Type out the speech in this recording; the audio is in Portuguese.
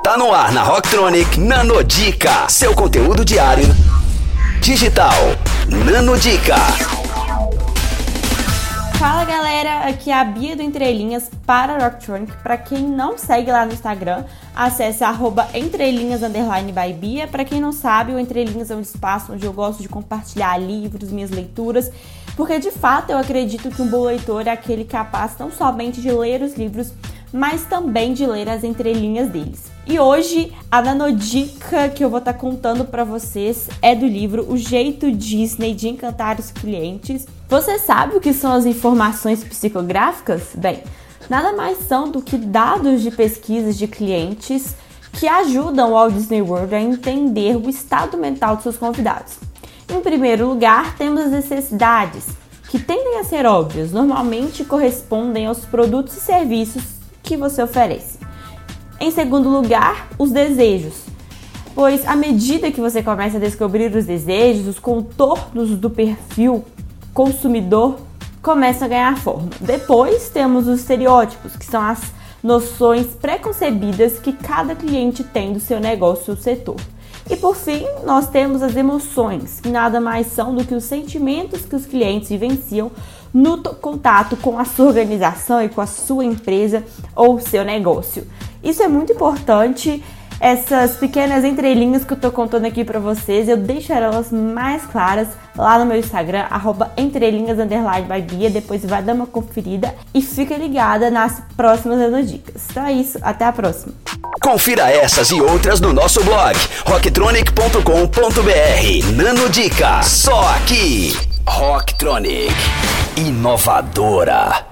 Tá no ar na Rocktronic Nanodica, seu conteúdo diário digital. Nanodica. Fala galera, aqui é a Bia do Entrelinhas para Rocktronic. Para quem não segue lá no Instagram, acesse arroba entrelinhas Bia. Para quem não sabe, o Entrelinhas é um espaço onde eu gosto de compartilhar livros, minhas leituras, porque de fato eu acredito que um bom leitor é aquele capaz não somente de ler os livros, mas também de ler as entrelinhas deles. E hoje a nanodica que eu vou estar tá contando para vocês é do livro O Jeito Disney de Encantar os Clientes. Você sabe o que são as informações psicográficas? Bem, nada mais são do que dados de pesquisas de clientes que ajudam o Walt Disney World a entender o estado mental de seus convidados. Em primeiro lugar, temos as necessidades, que tendem a ser óbvias, normalmente correspondem aos produtos e serviços que você oferece. Em segundo lugar, os desejos, pois à medida que você começa a descobrir os desejos, os contornos do perfil consumidor começam a ganhar forma. Depois temos os estereótipos, que são as noções preconcebidas que cada cliente tem do seu negócio ou setor. E por fim, nós temos as emoções, que nada mais são do que os sentimentos que os clientes vivenciam no contato com a sua organização e com a sua empresa ou seu negócio. Isso é muito importante. Essas pequenas entrelinhas que eu tô contando aqui para vocês, eu deixo elas mais claras lá no meu Instagram, entrelinhas by Bia. Depois vai dar uma conferida e fica ligada nas próximas nanodicas. Então é isso, até a próxima. Confira essas e outras no nosso blog rocktronic.com.br. Nanodica, só aqui. Rocktronic, inovadora.